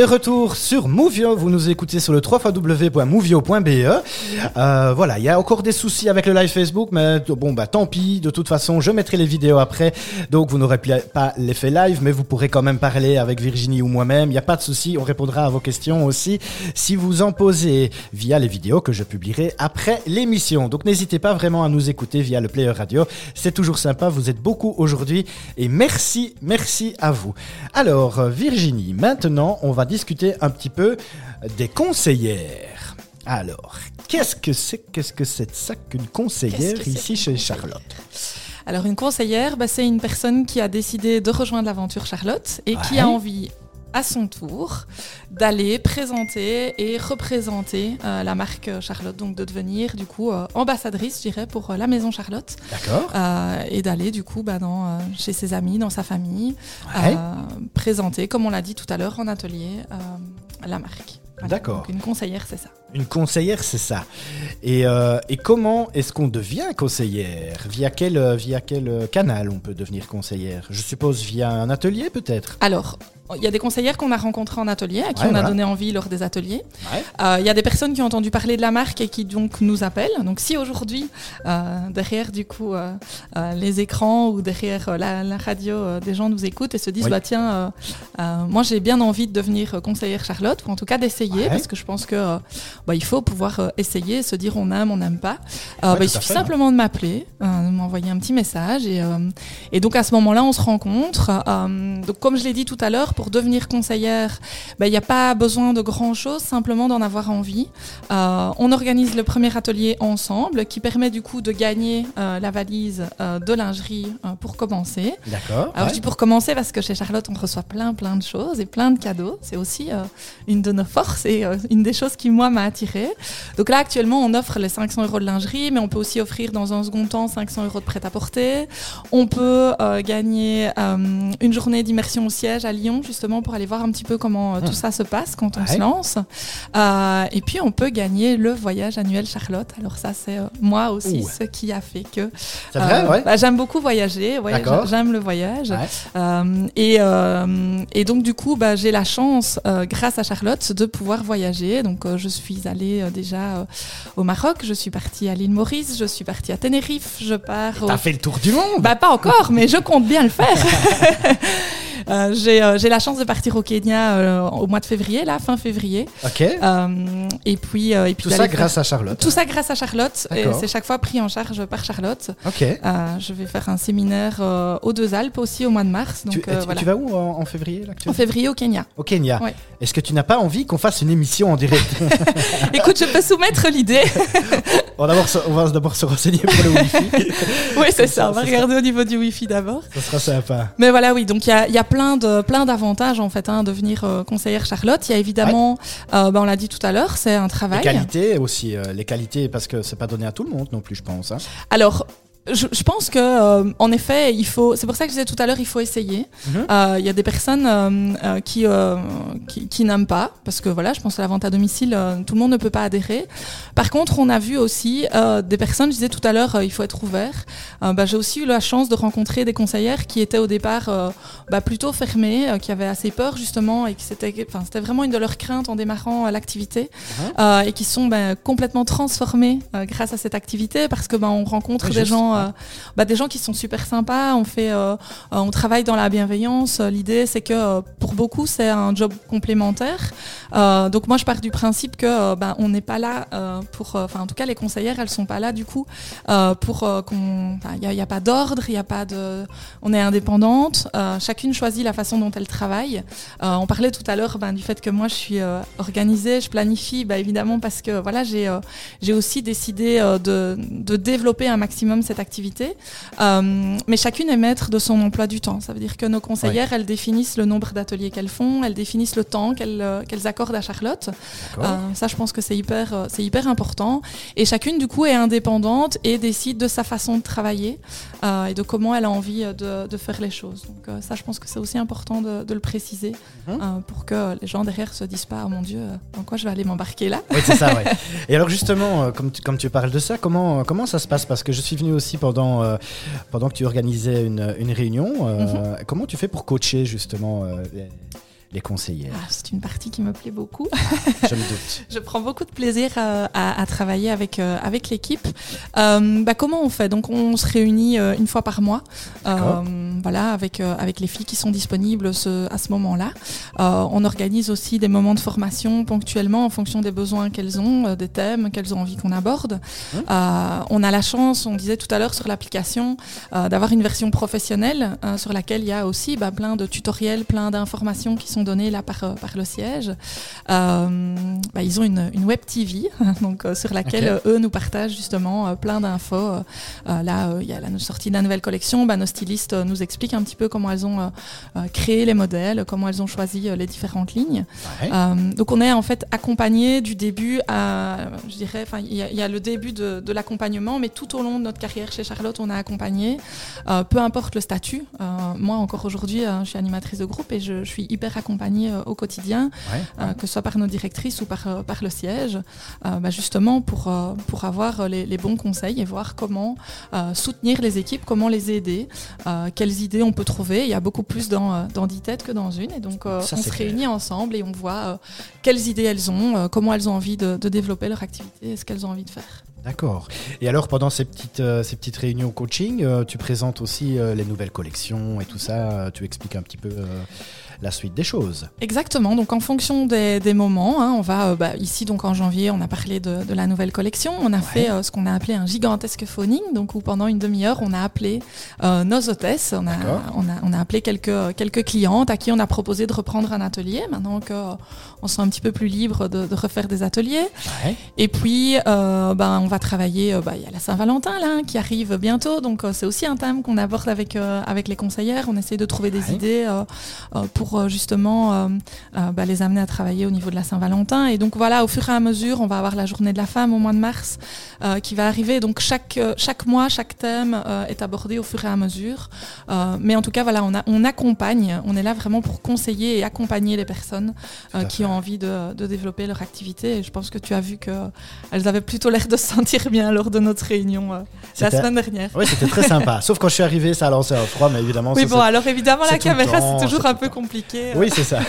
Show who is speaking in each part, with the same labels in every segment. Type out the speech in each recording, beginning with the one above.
Speaker 1: De retour sur Movio, vous nous écoutez sur le www.movio.be. Euh, voilà, il y a encore des soucis avec le live Facebook, mais bon, bah tant pis, de toute façon, je mettrai les vidéos après, donc vous n'aurez pas l'effet live, mais vous pourrez quand même parler avec Virginie ou moi-même, il n'y a pas de souci, on répondra à vos questions aussi si vous en posez via les vidéos que je publierai après l'émission. Donc n'hésitez pas vraiment à nous écouter via le player radio, c'est toujours sympa, vous êtes beaucoup aujourd'hui, et merci, merci à vous. Alors, Virginie, maintenant, on va discuter un petit peu des conseillères. Alors, qu'est-ce que c'est qu'est-ce que c'est ça qu'une conseillère ici chez Charlotte
Speaker 2: alors une conseillère, bah, c'est une personne qui a décidé de rejoindre l'aventure Charlotte et qui a envie à son tour d'aller présenter et représenter euh, la marque Charlotte, donc de devenir du coup euh, ambassadrice, je dirais, pour euh, la maison Charlotte.
Speaker 1: D'accord.
Speaker 2: et d'aller du coup bah, dans, chez ses amis, dans sa famille, présenter, comme on l'a dit tout à l'heure en atelier, la marque.
Speaker 1: D'accord.
Speaker 2: Une conseillère, c'est ça.
Speaker 1: Une conseillère, c'est ça. Et, et comment est-ce qu'on devient conseillère? Via quel, via quel canal on peut devenir conseillère? Je suppose via un atelier peut-être?
Speaker 2: Alors, il y a des conseillères qu'on a rencontrées en atelier, à qui on a donné envie lors des ateliers. Euh, il y a des personnes qui ont entendu parler de la marque et qui donc nous appellent. Donc si aujourd'hui, euh, derrière du coup euh, les écrans ou derrière la, radio, des gens nous écoutent et se disent bah tiens, moi j'ai bien envie de devenir conseillère Charlotte, ou en tout cas d'essayer, parce que je pense que bah, il faut pouvoir essayer, se dire on aime, on n'aime pas. Bah, il suffit simplement de m'appeler, de m'envoyer un petit message et, et donc à ce moment-là on se rencontre. donc comme je l'ai dit tout à l'heure pour devenir conseillère, ben, il n'y a pas besoin de grand-chose, simplement d'en avoir envie. Euh, on organise le premier atelier ensemble qui permet du coup de gagner euh, la valise euh, de lingerie pour commencer.
Speaker 1: D'accord.
Speaker 2: Alors je dis pour commencer parce que chez Charlotte, on reçoit plein plein de choses et plein de cadeaux. C'est aussi une de nos forces et une des choses qui moi m'a attirée. Donc là actuellement, on offre les 500 euros de lingerie, mais on peut aussi offrir dans un second temps 500 euros de prêt-à-porter. On peut gagner une journée d'immersion au siège à Lyon justement pour aller voir un petit peu comment euh, tout hmm. ça se passe quand on se lance. Euh, et puis on peut gagner le voyage annuel Charlotte. Alors ça c'est euh, moi aussi ce qui a fait que bah, j'aime beaucoup voyager. j'aime le voyage. Et, et, donc du coup bah, j'ai la chance grâce à Charlotte de pouvoir voyager. Donc je suis allée déjà au Maroc, je suis partie à l'île Maurice, je suis partie à Tenerife, je pars.
Speaker 1: T'as fait le tour du monde
Speaker 2: Bah pas encore, mais je compte bien le faire. Euh, euh, j'ai la chance de partir au Kenya euh, au mois de février, là, fin février.
Speaker 1: Ok.
Speaker 2: et puis, et puis
Speaker 1: tout ça grâce à Charlotte.
Speaker 2: Tout ça grâce à Charlotte. C'est chaque fois pris en charge par Charlotte.
Speaker 1: Ok.
Speaker 2: je vais faire un séminaire aux Deux Alpes aussi au mois de mars. Donc,
Speaker 1: tu, tu vas où en, février là,
Speaker 2: En février au Kenya.
Speaker 1: Au Kenya. Est-ce que tu n'as pas envie qu'on fasse une émission en direct
Speaker 2: Écoute, je peux soumettre l'idée.
Speaker 1: on, va d'abord se renseigner pour le Wi-Fi.
Speaker 2: oui, c'est ça. On va regarder au niveau du Wi-Fi d'abord.
Speaker 1: Ça sera sympa.
Speaker 2: Mais voilà, oui. Donc il y a, y a plein de plein d'avantages en fait, hein, devenir euh, conseillère Charlotte. Il y a évidemment, euh, ben, on l'a dit tout à l'heure, c'est un travail.
Speaker 1: Les qualités aussi, euh, les qualités parce que c'est pas donné à tout le monde non plus, je pense. Hein.
Speaker 2: Alors je, je, pense que, euh, en effet, il faut. C'est pour ça que je disais tout à l'heure, il faut essayer. Mhm. Euh, il y a des personnes euh, qui, qui, qui n'aiment pas, parce que voilà, je pense que la vente à domicile, tout le monde ne peut pas adhérer. Par contre, on a vu aussi des personnes. Je disais tout à l'heure, il faut être ouvert. Bah, J'ai aussi eu la chance de rencontrer des conseillères qui étaient au départ bah, plutôt fermées, qui avaient assez peur justement, et qui c'était, enfin, c'était vraiment une de leurs craintes en démarrant l'activité, mhm. et qui sont bah, complètement transformées grâce à cette activité, parce que bah, on rencontre des gens euh, bah, des gens qui sont super sympas. On fait, euh, euh, on travaille dans la bienveillance. L'idée, c'est que pour beaucoup, c'est un job complémentaire. donc moi, je pars du principe que bah, on n'est pas là pour, enfin en tout cas, les conseillères, elles sont pas là du coup pour qu'on, il n'y a, pas d'ordre, il y a pas de, on est indépendante. chacune choisit la façon dont elle travaille. on parlait tout à l'heure ben, du fait que moi, je suis organisée, je planifie, bah, évidemment parce que voilà, j'ai j'ai aussi décidé de, de développer un maximum cette activité. Euh, mais chacune est maître de son emploi du temps. Ça veut dire que nos conseillères, elles définissent le nombre d'ateliers qu'elles font, elles définissent le temps qu'elles euh, accordent à Charlotte. Euh, ça, je pense que c'est hyper, c'est hyper important. Et chacune, du coup, est indépendante et décide de sa façon de travailler et de comment elle a envie de, de faire les choses. Donc ça, je pense que c'est aussi important de, de le préciser mhm. pour que les gens derrière se disent pas, oh mon Dieu, dans quoi je vais aller m'embarquer là.
Speaker 1: Oui, c'est ça, Et alors justement, comme tu, comme tu parles de ça, comment, comment ça se passe? Parce que je suis venu aussi pendant, euh, pendant que tu organisais une, une réunion. Euh, mhm. Comment tu fais pour coacher justement euh, les conseillères
Speaker 2: ah, C'est une partie qui me plaît beaucoup.
Speaker 1: Je me doute.
Speaker 2: Je prends beaucoup de plaisir à, à, à travailler avec, euh, avec l'équipe. Euh, bah, comment on fait? Donc on se réunit euh, une fois par mois, voilà, avec, avec les filles qui sont disponibles ce, à ce moment-là. on organise aussi des moments de formation ponctuellement en fonction des besoins qu'elles ont, des thèmes qu'elles ont envie qu'on aborde. Hein? On a la chance, on disait tout à l'heure sur l'application, d'avoir une version professionnelle sur laquelle il y a aussi bah, plein de tutoriels, plein d'informations qui sont données là par, par le siège. Euh, bah, ils ont une, une, web TV, donc euh, sur laquelle euh, eux nous partagent justement plein d'infos. là, il y a la sortie de la nouvelle collection. Bah, nos stylistes nous expliquent un petit peu comment elles ont créé les modèles, comment elles ont choisi les différentes lignes. donc on est en fait accompagné du début à, je dirais, il y, y, a le début de, de l'accompagnement, mais tout au long de notre carrière chez Charlotte, on a accompagné, peu importe le statut. moi encore aujourd'hui, je suis animatrice de groupe et je, je suis hyper accompagnée au quotidien, que ce soit par nos directrices ou par, euh, par le siège, euh, bah justement pour, euh, pour avoir les, les, bons conseils et voir comment soutenir les équipes, comment les aider, quelles idées on peut trouver. Il y a beaucoup plus dans, dans 10 têtes que dans une. Et donc on se réunit ensemble et on voit quelles idées elles ont, comment elles ont envie de, de développer leur activité et ce qu'elles ont envie de faire.
Speaker 1: D'accord. Et alors, pendant ces petites, ces petites réunions coaching, tu présentes aussi les nouvelles collections et tout ça. tu expliques un petit peu la suite des choses.
Speaker 2: Exactement. Donc, en fonction des, des moments, hein, on va euh, bah, ici donc en janvier, on a parlé de, de la nouvelle collection. On a ouais. fait euh, ce qu'on a appelé un gigantesque phoning, donc où pendant une demi-heure, on a appelé euh, nos hôtesses. On a, on a, on a appelé quelques quelques clientes à qui on a proposé de reprendre un atelier. Maintenant que euh, on se sent un petit peu plus libre de, de refaire des ateliers.
Speaker 1: Ouais.
Speaker 2: Et puis, ben, on va travailler. Bah, il y a la Saint-Valentin là hein, qui arrive bientôt, donc c'est aussi un thème qu'on aborde avec avec les conseillères. On essaie de trouver des ouais. idées pour pour euh, justement euh, euh, bah, les amener à travailler au niveau de la Saint-Valentin. Et donc voilà, au fur et à mesure, on va avoir la journée de la femme au mois de mars qui va arriver. Donc chaque, chaque mois, chaque thème est abordé au fur et à mesure. mais en tout cas, voilà, on, a, on accompagne, on est là vraiment pour conseiller et accompagner les personnes qui ont envie de, de, développer leur activité. Et je pense que tu as vu qu'elles avaient plutôt l'air de se sentir bien lors de notre réunion la semaine dernière.
Speaker 1: Oui, c'était très sympa. Sauf quand je suis arrivé, ça a lancé un froid, mais évidemment.
Speaker 2: Oui, bon, alors évidemment, la caméra, c'est toujours un peu compliqué.
Speaker 1: Oui, c'est ça.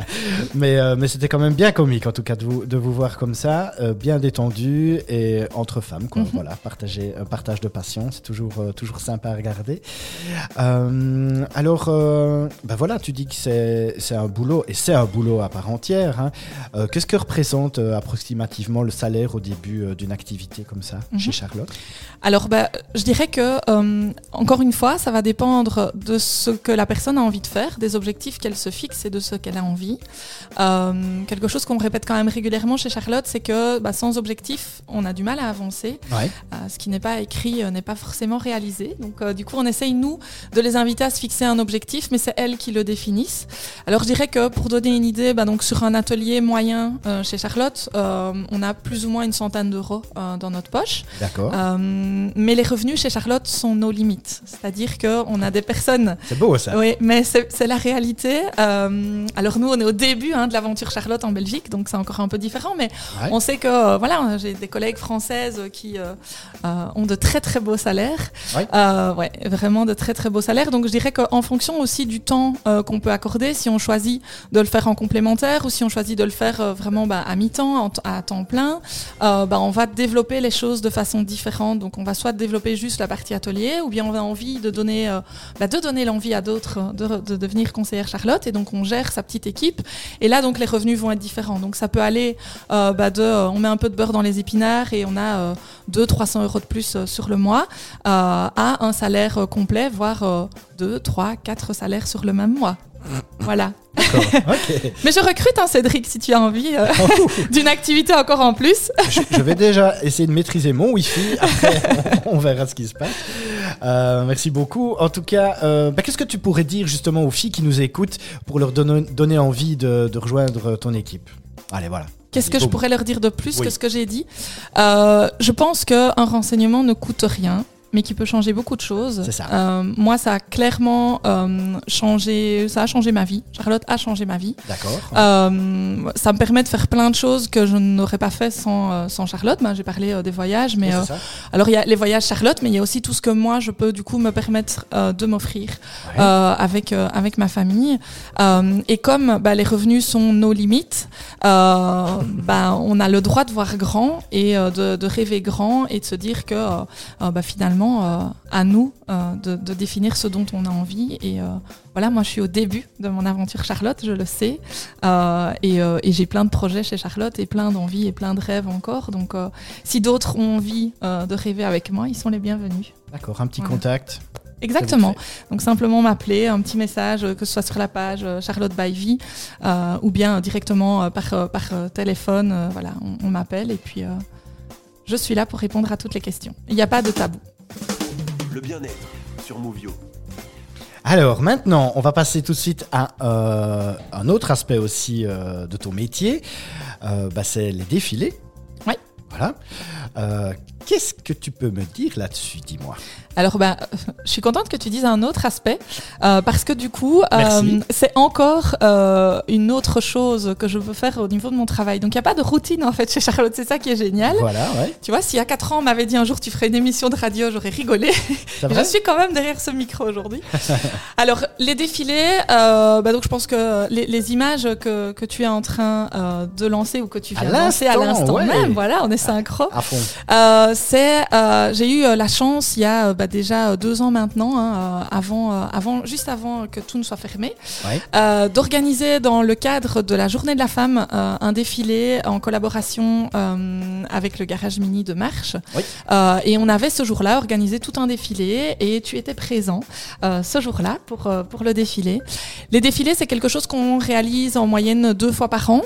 Speaker 1: mais euh, mais c'était quand même bien comique, en tout cas, de vous, de vous voir comme ça, euh, bien détendu et entre femmes, quoi. Mm -hmm. Voilà, partager, un partage de passion, c'est toujours, euh, toujours sympa à regarder. Euh, alors, ben voilà, tu dis que c'est un boulot, et c'est un boulot à part entière. Hein. Qu'est-ce que représente approximativement le salaire au début d'une activité comme ça, mm -hmm. chez Charlotte?
Speaker 2: Alors, bah, je dirais que, encore une fois, ça va dépendre de ce que la personne a envie de faire, des objectifs qu'elle se fixe et de ce qu'elle a envie. Euh, quelque chose qu'on répète quand même régulièrement chez Charlotte, c'est que bah, sans objectif, on a du mal à avancer.
Speaker 1: Ouais.
Speaker 2: Euh, ce qui n'est pas écrit euh, n'est pas forcément réalisé. Donc du coup, on essaye, nous, de les inviter à se fixer un objectif, mais c'est elles qui le définissent. Alors je dirais que pour donner une idée, bah, donc, sur un atelier moyen chez Charlotte, on a plus ou moins une centaine d'euros dans notre poche.
Speaker 1: D'accord.
Speaker 2: mais les revenus chez Charlotte sont nos limites. C'est-à-dire qu'on a des personnes...
Speaker 1: C'est beau ça.
Speaker 2: Oui, mais c'est la réalité. Euh, alors nous, on est au début hein, de l'aventure Charlotte en Belgique, donc c'est encore un peu différent, mais
Speaker 1: ouais.
Speaker 2: on sait que euh, voilà, j'ai des collègues françaises qui euh, ont de très très beaux salaires,
Speaker 1: ouais.
Speaker 2: Ouais, vraiment de très très beaux salaires. Donc je dirais qu'en fonction aussi du temps qu'on peut accorder, si on choisit de le faire en complémentaire ou si on choisit de le faire vraiment bah, à mi-temps, à temps plein, bah, on va développer les choses de façon différente. Donc on va soit développer juste la partie atelier, ou bien on a envie de donner, bah, de donner l'envie à d'autres de, de devenir conseillère Charlotte et donc on gère sa petite équipe. Et là donc les revenus vont être différents. Donc ça peut aller euh, bah, de euh, on met un peu de beurre dans les épinards et on a euh, 2 300 euros de plus euh, sur le mois euh, à un salaire complet voire 2 3 4 salaires sur le même mois. Voilà.
Speaker 1: Okay.
Speaker 2: Mais je recrute hein, Cédric si tu as envie euh, oh. d'une activité encore en plus.
Speaker 1: je, je, vais déjà essayer de maîtriser mon Wi-Fi. Après, on, on, verra ce qui se passe. Euh, merci beaucoup. En tout cas, euh, bah, qu'est-ce que tu pourrais dire justement aux filles qui nous écoutent pour leur donner, donner envie de, de rejoindre ton équipe? Allez, voilà.
Speaker 2: Qu'est-ce que je pourrais leur dire de plus oui. que ce que j'ai dit? Euh, Je pense qu'un renseignement ne coûte rien mais qui peut changer beaucoup de choses.
Speaker 1: Ça.
Speaker 2: Euh, moi, ça a clairement euh, changé, ça a changé ma vie. Charlotte a changé ma vie.
Speaker 1: D'accord.
Speaker 2: Euh, ça me permet de faire plein de choses que je n'aurais pas fait sans, sans Charlotte. Ben, J'ai parlé des voyages, mais
Speaker 1: Oui,
Speaker 2: alors il y a les voyages Charlotte, mais il y a aussi tout ce que moi je peux du coup me permettre de m'offrir
Speaker 1: Ouais.
Speaker 2: avec avec ma famille. Et comme bah, les revenus sont nos limites, bah, on a le droit de voir grand et de, de rêver grand et de se dire que bah, finalement euh, à nous euh, de, de définir ce dont on a envie. Et euh, voilà, moi je suis au début de mon aventure Charlotte, je le sais, et, et j'ai plein de projets chez Charlotte et plein d'envies et plein de rêves encore. Donc si d'autres ont envie de rêver avec moi, ils sont les bienvenus.
Speaker 1: D'accord, un petit
Speaker 2: Voilà.
Speaker 1: contact.
Speaker 2: Exactement. Donc simplement m'appeler, un petit message, que ce soit sur la page Charlotte by Vie, euh, ou bien directement par, par téléphone. euh, voilà, on, on m'appelle et puis euh, je suis là pour répondre à toutes les questions. Il n'y a pas de tabou.
Speaker 3: Le bien-être sur Movio.
Speaker 1: Alors maintenant, on va passer tout de suite à euh, un autre aspect aussi euh, de ton métier. Euh, bah, c'est les défilés.
Speaker 2: Oui.
Speaker 1: Voilà. Euh, Qu'est-ce que tu peux me dire là-dessus, dis-moi
Speaker 2: Alors, bah, je suis contente que tu dises un autre aspect, euh, parce que du coup, euh, c'est encore euh, une autre chose que je veux faire au niveau de mon travail. Donc, il n'y a pas de routine en fait chez Charlotte, c'est ça qui est génial.
Speaker 1: Voilà, ouais.
Speaker 2: Tu vois, s'il y a 4 ans, on m'avait dit un jour tu ferais une émission de radio, j'aurais rigolé. Je suis quand même derrière ce micro aujourd'hui. Alors, les défilés, euh, bah donc je pense que les, les images que, que tu es en train euh, de lancer ou que tu
Speaker 1: À
Speaker 2: viens de lancer à
Speaker 1: l'instant, ouais.
Speaker 2: même, voilà, on est synchro.
Speaker 1: À fond.
Speaker 2: Euh, c'est, euh, j'ai eu euh, la chance il y a euh, bah, déjà deux ans maintenant, hein, avant, avant, juste avant que tout ne soit fermé,
Speaker 1: Ouais.
Speaker 2: euh, d'organiser dans le cadre de la Journée de la Femme euh, un défilé en collaboration euh, avec le Garage Mini de Marche.
Speaker 1: Oui.
Speaker 2: Euh, et on avait ce jour-là organisé tout un défilé et tu étais présent euh, ce jour-là pour, euh, pour le défilé. Les défilés, c'est quelque chose qu'on réalise en moyenne deux fois par an.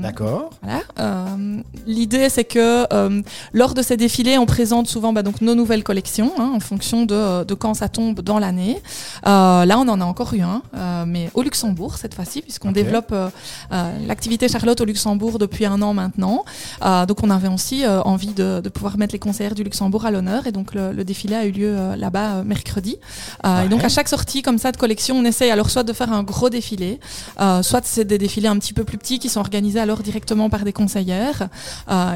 Speaker 1: D'accord.
Speaker 2: voilà. Euh, L'idée, c'est que euh, lors de ces défilés, on présente souvent bah, donc nos nouvelles collections hein, en fonction de, de quand ça tombe dans l'année. Euh, là, on en a encore eu un, euh, mais au Luxembourg cette fois-ci, puisqu'on développe euh, l'activité Charlotte au Luxembourg depuis un an maintenant. Donc, on avait aussi envie de, de pouvoir mettre les conseillères du Luxembourg à l'honneur, et donc le, le défilé a eu lieu là-bas mercredi. Et donc, à chaque sortie comme ça de collection, on essaye alors soit de faire un gros défilé, soit c'est des défilés un petit peu plus petits qui sont organisés alors directement par des conseillères.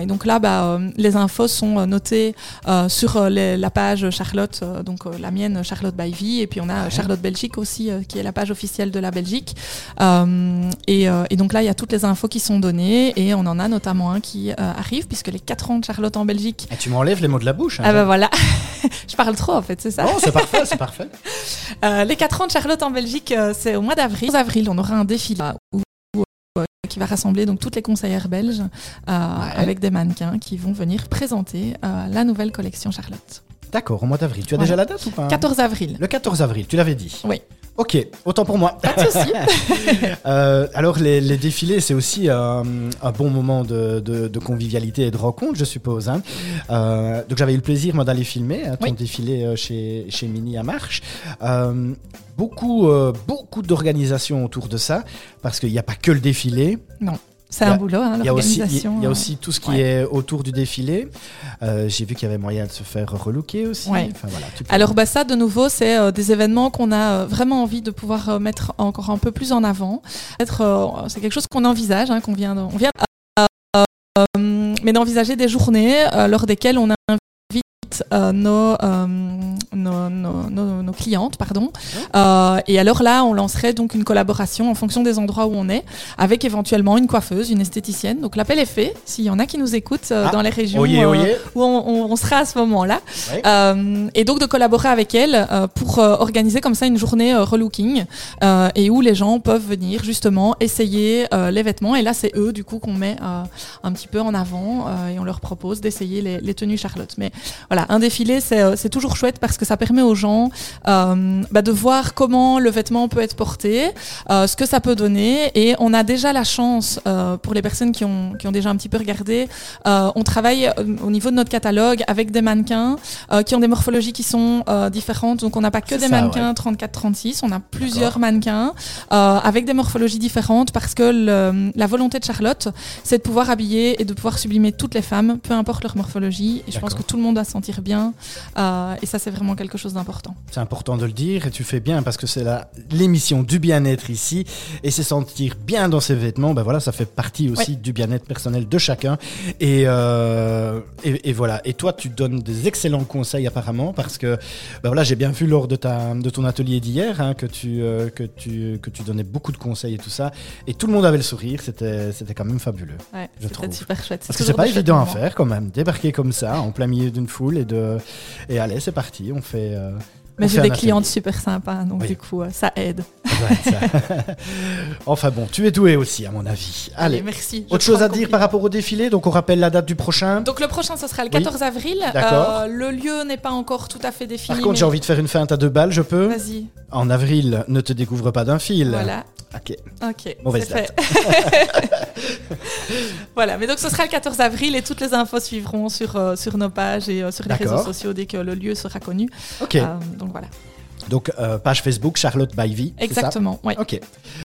Speaker 2: Et donc là, bah, les infos sont euh, notées euh, sur euh, les- la page Charlotte, donc la mienne Charlotte by Vie, et puis on a
Speaker 1: Ouais.
Speaker 2: Charlotte Belgique aussi, qui est la page officielle de la Belgique. Et, et donc là, il y a toutes les infos qui sont données, et on en a notamment un qui arrive, puisque les 4 ans de Charlotte en Belgique.
Speaker 1: Et tu m'enlèves les mots de la bouche. hein,
Speaker 2: Ah bah voilà, je parle trop en fait, c'est ça.
Speaker 1: Non, c'est parfait, c'est parfait.
Speaker 2: Les 4 ans de Charlotte en Belgique, c'est au mois d'avril. En avril, on aura un défilé où- qui va rassembler donc toutes les conseillères belges euh, avec des mannequins qui vont venir présenter euh, la nouvelle collection Charlotte.
Speaker 1: D'accord, au mois d'avril. Tu as déjà la date ou pas
Speaker 2: 14 avril.
Speaker 1: Le 14 avril, tu l'avais dit?
Speaker 2: Oui.
Speaker 1: Ok, autant pour moi.
Speaker 2: Pas de souci.
Speaker 1: Euh, alors les, les défilés, c'est aussi euh, un bon moment de, de- de convivialité et de rencontre, je suppose. hein. Euh, donc j'avais eu le plaisir moi d'aller filmer hein, ton
Speaker 2: Oui.
Speaker 1: défilé chez, chez Mini à Marche. Beaucoup, beaucoup d'organisations autour de ça, parce qu'il n'y a pas que le défilé.
Speaker 2: C'est
Speaker 1: a-
Speaker 2: un boulot, hein,
Speaker 1: Il y a aussi, y a
Speaker 2: euh,
Speaker 1: aussi tout ce qui
Speaker 2: ouais.
Speaker 1: est autour du défilé. Euh, J'ai vu qu'il y avait moyen de se faire relooker aussi.
Speaker 2: Ouais.
Speaker 1: Enfin, voilà, tu peux-
Speaker 2: Alors bah ça, de nouveau, c'est euh, des événements qu'on a euh, vraiment envie de pouvoir mettre encore un peu plus en avant. C'est quelque chose qu'on envisage, hein, qu'on vient, de- on vient, mais d'envisager des journées lors desquelles on euh, nos, euh, nos, nos, clientes, pardon. Euh, et alors là, on lancerait donc une collaboration en fonction des endroits où on est, avec éventuellement une coiffeuse, une esthéticienne. Donc l'appel est fait. S'il y en a qui nous écoutent
Speaker 1: Ah,
Speaker 2: dans les régions
Speaker 1: Oyez, oyez.
Speaker 2: où on, on- on sera à ce moment-là. Et donc de collaborer avec elle pour organiser comme ça une journée relooking et où les gens peuvent venir justement essayer les vêtements. Et là, c'est eux du coup qu'on met un petit peu en avant et on leur propose d'essayer les, les tenues Charlotte. Mais voilà, un défilé, c'est euh, c'est toujours chouette parce que ça permet aux gens euh, bah, de voir comment le vêtement peut être porté, euh, ce que ça peut donner. Et on a déjà la chance, euh, pour les personnes qui ont, qui ont déjà un petit peu regardé, on travaille au niveau de notre catalogue avec des mannequins qui ont des morphologies qui sont différentes. Donc on n'a pas que des
Speaker 1: ça,
Speaker 2: mannequins 34-36, on a plusieurs mannequins avec des morphologies différentes parce que le- la volonté de Charlotte, c'est de pouvoir habiller et de pouvoir sublimer toutes les femmes, peu importe leur morphologie. Et je pense que tout le monde doit se sentir sentir bien. Euh, et ça, c'est vraiment quelque chose d'important.
Speaker 1: C'est important de le dire et tu fais bien parce que c'est l'émission du bien-être ici et c'est sentir bien dans ses vêtements. Ben voilà, ça fait partie aussi du bien-être personnel de chacun. Et, euh, et, et voilà. Et toi, tu donnes des excellents conseils apparemment parce que ben voilà, j'ai bien vu lors de ta de ton atelier d'hier hein, que tu euh, que tu que tu donnais beaucoup de conseils et tout ça et tout le monde avait le sourire. C'était quand même fabuleux.
Speaker 2: Ouais,
Speaker 1: Je trouve.
Speaker 2: super chouette.
Speaker 1: Parce que c'est pas évident à faire quand même, débarquer comme ça en plein milieu d'une foule et de et allez c'est parti, on fait. euh,
Speaker 2: Mais j'ai des clientes super sympas, donc
Speaker 1: Oui.
Speaker 2: du coup, euh, ça aide.
Speaker 1: Ouais, ça. enfin bon, tu es doué aussi à mon avis. Allez,
Speaker 2: merci.
Speaker 1: autre chose à dire par rapport au défilé, donc on rappelle la date du prochain.
Speaker 2: Donc le prochain, ce sera le
Speaker 1: Oui.
Speaker 2: 14 avril.
Speaker 1: D'accord.
Speaker 2: Euh, le lieu n'est pas encore tout à fait défini.
Speaker 1: Par contre,
Speaker 2: mais-
Speaker 1: j'ai envie de faire une feinte à deux balles, je peux
Speaker 2: Vas-y,
Speaker 1: En avril, ne te découvre pas d'un fil.
Speaker 2: voilà.
Speaker 1: Ok.
Speaker 2: Ok,
Speaker 1: Mauvaise
Speaker 2: fait. voilà, mais donc ce sera le 14 avril et toutes les infos suivront sur, euh, sur nos pages et euh, sur les réseaux sociaux dès que le lieu sera connu.
Speaker 1: Ok.
Speaker 2: Euh, donc voilà,
Speaker 1: Donc, page Facebook, Charlotte Baivy.
Speaker 2: exactement. ouais.
Speaker 1: Ok.